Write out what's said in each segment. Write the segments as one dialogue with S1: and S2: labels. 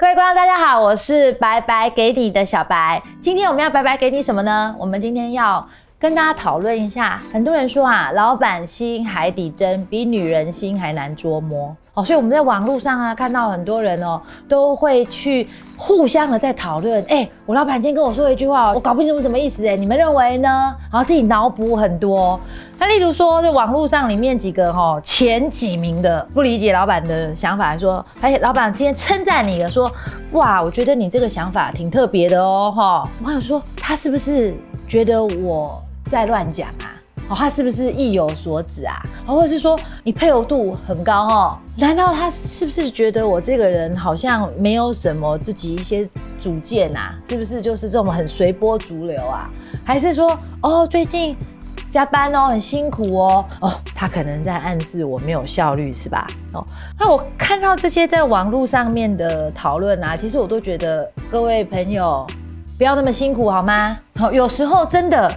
S1: 各位观众，大家好，我是白白给你的小白。今天我们要白白给你什么呢？我们今天要跟大家讨论一下。很多人说啊，老板心海底针比女人心还难捉摸所以我们在网络上啊看到很多人哦，都会去互相的在讨论。哎，我老板今天跟我说一句话，我搞不清楚什么意思哎，你们认为呢？然后自己脑补很多。那例如说，在网络上里面几个哈前几名的不理解老板的想法，说，哎，老板今天称赞你了，说，哇，我觉得你这个想法挺特别的哦，哈。网友说，他是不是觉得我在乱讲啊？哦，他是不是意有所指啊？或者是说你配合度很高哦？难道他是不是觉得我这个人好像没有什么自己一些主见啊？是不是就是这种很随波逐流啊？还是说，哦，最近加班哦，很辛苦哦？哦，他可能在暗示我没有效率是吧？哦，那我看到这些在网络上面的讨论啊，其实我都觉得各位朋友不要那么辛苦好吗？好，有时候真的。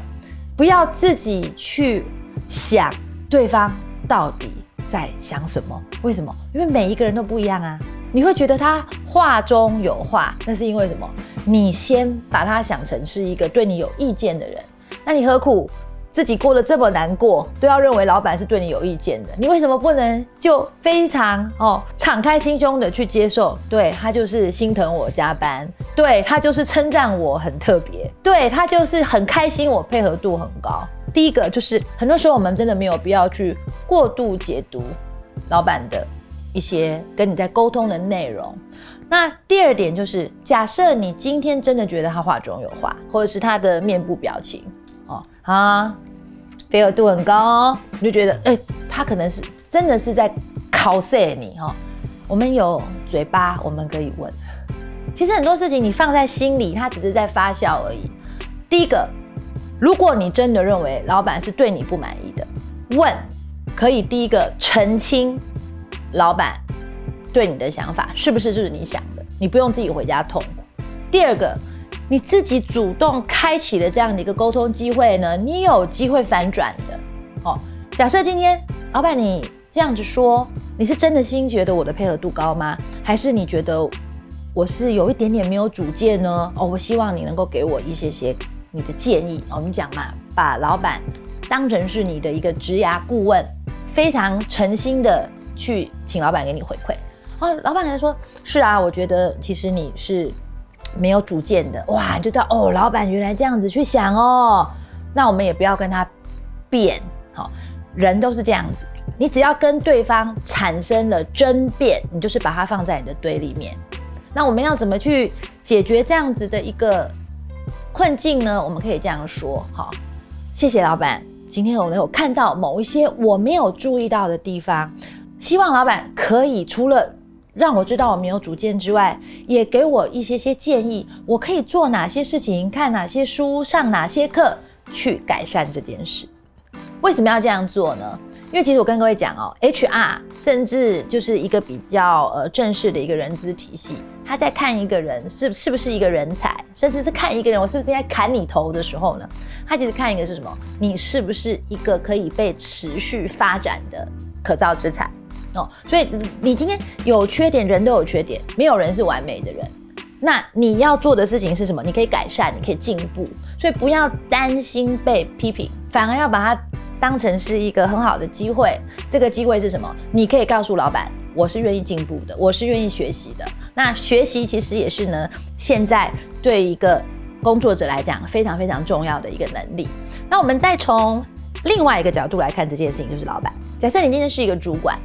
S1: 不要自己去想对方到底在想什么，为什么？因为每一个人都不一样啊。你会觉得他话中有话，那是因为什么？你先把他想成是一个对你有意见的人，那你何苦？自己过得这么难过，都要认为老板是对你有意见的，你为什么不能就非常哦敞开心胸的去接受？对他就是心疼我加班，对他就是称赞我很特别，对他就是很开心我配合度很高。第一个就是很多时候我们真的没有必要去过度解读老板的一些跟你在沟通的内容。那第二点就是，假设你今天真的觉得他话中有话，或者是他的面部表情。啊，配合度很高哦，你就觉得哎，他可能是真的是在考试你哈。我们有嘴巴，我们可以问。其实很多事情你放在心里，他只是在发笑而已。第一个，如果你真的认为老板是对你不满意的，问可以第一个澄清老板对你的想法是不是就是你想的，你不用自己回家痛苦。第二个。你自己主动开启了这样的一个沟通机会呢，你有机会反转的。哦，假设今天老板你这样子说，你是真的心觉得我的配合度高吗？还是你觉得我是有一点点没有主见呢？哦，我希望你能够给我一些些你的建议。我们讲嘛，把老板当成是你的一个职涯顾问，非常诚心的去请老板给你回馈。哦，老板可能说，是啊，我觉得其实你是。没有主见的哇，就知道哦，老板原来这样子去想哦，那我们也不要跟他辩，好，人都是这样子，你只要跟对方产生了争辩，你就是把它放在你的堆里面。那我们要怎么去解决这样子的一个困境呢？我们可以这样说，好，谢谢老板，今天我有看到某一些我没有注意到的地方，希望老板可以除了。让我知道我没有主见之外，也给我一些些建议，我可以做哪些事情，看哪些书，上哪些课，去改善这件事。为什么要这样做呢？因为其实我跟各位讲哦，HR 甚至就是一个比较呃正式的一个人资体系，他在看一个人是是不是一个人才，甚至是看一个人我是不是应该砍你头的时候呢，他其实看一个是什么？你是不是一个可以被持续发展的可造之才？哦，所以你今天有缺点，人都有缺点，没有人是完美的人。那你要做的事情是什么？你可以改善，你可以进步。所以不要担心被批评，反而要把它当成是一个很好的机会。这个机会是什么？你可以告诉老板，我是愿意进步的，我是愿意学习的。那学习其实也是呢，现在对一个工作者来讲非常非常重要的一个能力。那我们再从另外一个角度来看这件事情，就是老板。假设你今天是一个主管。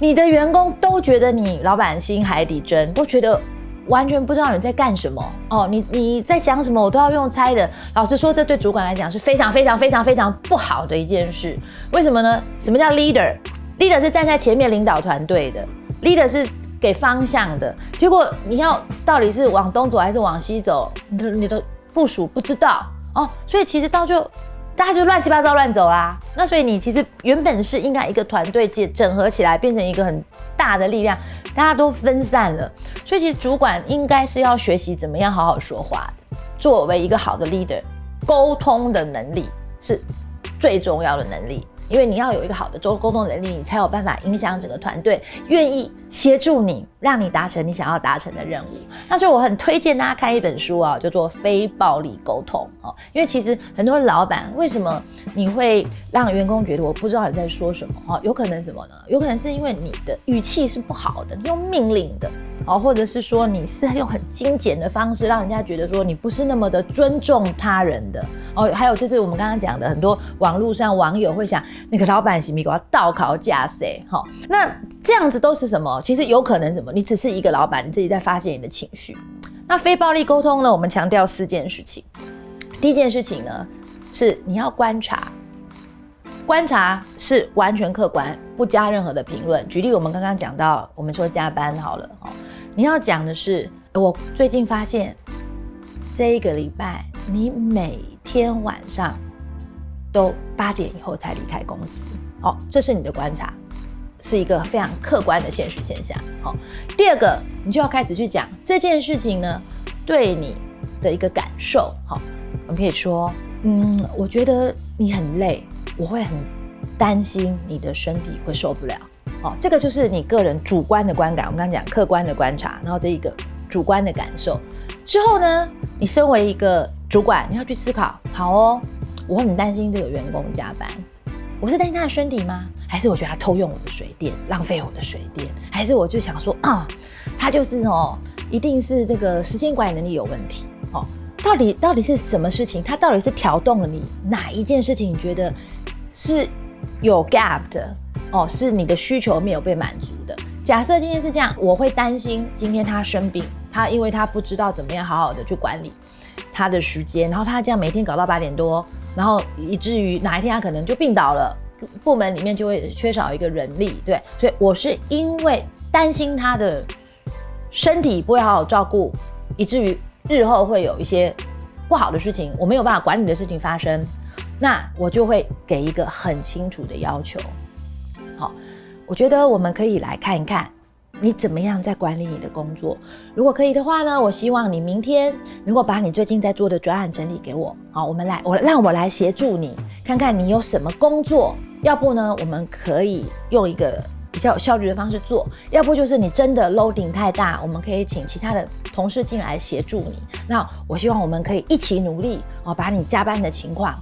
S1: 你的员工都觉得你老板心海底针，都觉得完全不知道你在干什么哦。你你在讲什么，我都要用猜的。老实说，这对主管来讲是非常非常非常非常不好的一件事。为什么呢？什么叫 leader？leader 是站在前面领导团队的，leader 是给方向的。结果你要到底是往东走还是往西走，你的你的部署不知道哦。所以其实到最后。大家就乱七八糟乱走啦，那所以你其实原本是应该一个团队结整合起来，变成一个很大的力量，大家都分散了，所以其实主管应该是要学习怎么样好好说话的。作为一个好的 leader，沟通的能力是最重要的能力。因为你要有一个好的沟沟通能力，你才有办法影响整个团队，愿意协助你，让你达成你想要达成的任务。那所以我很推荐大家看一本书啊，叫做《非暴力沟通》哦，因为其实很多老板为什么你会让员工觉得我不知道你在说什么哦？有可能什么呢？有可能是因为你的语气是不好的，用命令的。哦，或者是说你是用很精简的方式，让人家觉得说你不是那么的尊重他人的哦。还有就是我们刚刚讲的，很多网络上网友会想，那个老板是咪给我倒考架谁？哈，那这样子都是什么？其实有可能什么？你只是一个老板，你自己在发泄你的情绪。那非暴力沟通呢？我们强调四件事情。第一件事情呢，是你要观察，观察是完全客观，不加任何的评论。举例，我们刚刚讲到，我们说加班好了，你要讲的是，我最近发现，这一个礼拜你每天晚上都八点以后才离开公司，好，这是你的观察，是一个非常客观的现实现象。好，第二个，你就要开始去讲这件事情呢，对你的一个感受。好，我们可以说，嗯，我觉得你很累，我会很担心你的身体会受不了。哦，这个就是你个人主观的观感。我们刚刚讲客观的观察，然后这一个主观的感受之后呢，你身为一个主管，你要去思考。好哦，我很担心这个员工加班，我是担心他的身体吗？还是我觉得他偷用我的水电，浪费我的水电？还是我就想说啊，他就是哦，一定是这个时间管理能力有问题。哦，到底到底是什么事情？他到底是调动了你哪一件事情？你觉得是有 gap 的？哦，是你的需求没有被满足的。假设今天是这样，我会担心今天他生病，他因为他不知道怎么样好好的去管理他的时间，然后他这样每天搞到八点多，然后以至于哪一天他可能就病倒了，部门里面就会缺少一个人力。对，所以我是因为担心他的身体不会好好照顾，以至于日后会有一些不好的事情，我没有办法管理的事情发生，那我就会给一个很清楚的要求。好，我觉得我们可以来看一看你怎么样在管理你的工作。如果可以的话呢，我希望你明天能够把你最近在做的专案整理给我。好，我们来，我让我来协助你，看看你有什么工作。要不呢，我们可以用一个比较有效率的方式做；要不就是你真的 loading 太大，我们可以请其他的同事进来协助你。那我希望我们可以一起努力哦，把你加班的情况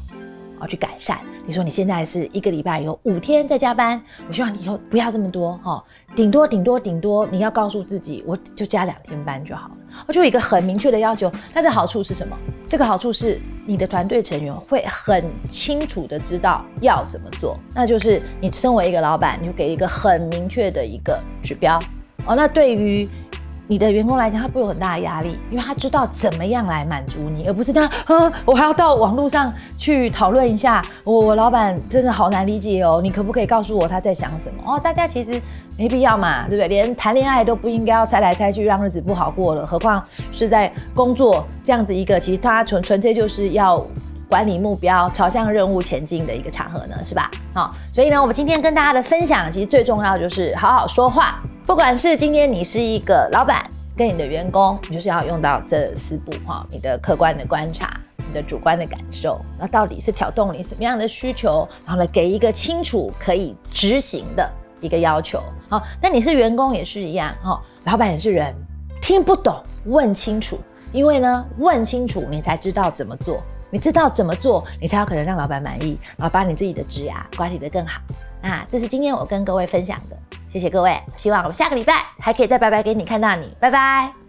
S1: 哦去改善。你说你现在是一个礼拜有五天在加班，我希望你以后不要这么多哈，顶多顶多顶多，你要告诉自己，我就加两天班就好了。我就有一个很明确的要求，它的好处是什么？这个好处是你的团队成员会很清楚的知道要怎么做，那就是你身为一个老板，你就给一个很明确的一个指标哦。那对于你的员工来讲，他不会有很大的压力，因为他知道怎么样来满足你，而不是他啊，我还要到网络上去讨论一下，我我老板真的好难理解哦，你可不可以告诉我他在想什么？哦，大家其实没必要嘛，对不对？连谈恋爱都不应该要猜来猜去，让日子不好过了，何况是在工作这样子一个，其实他纯纯粹就是要管理目标、朝向任务前进的一个场合呢，是吧？好，所以呢，我们今天跟大家的分享，其实最重要就是好好说话。不管是今天你是一个老板，跟你的员工，你就是要用到这四步哈，你的客观的观察，你的主观的感受，那到底是挑动你什么样的需求，然后呢，给一个清楚可以执行的一个要求。好，那你是员工也是一样哈，老板也是人，听不懂问清楚，因为呢，问清楚你才知道怎么做，你知道怎么做，你才有可能让老板满意，然后把你自己的职涯管理得更好。那这是今天我跟各位分享的。谢谢各位，希望我们下个礼拜还可以再拜拜给你看到你，拜拜。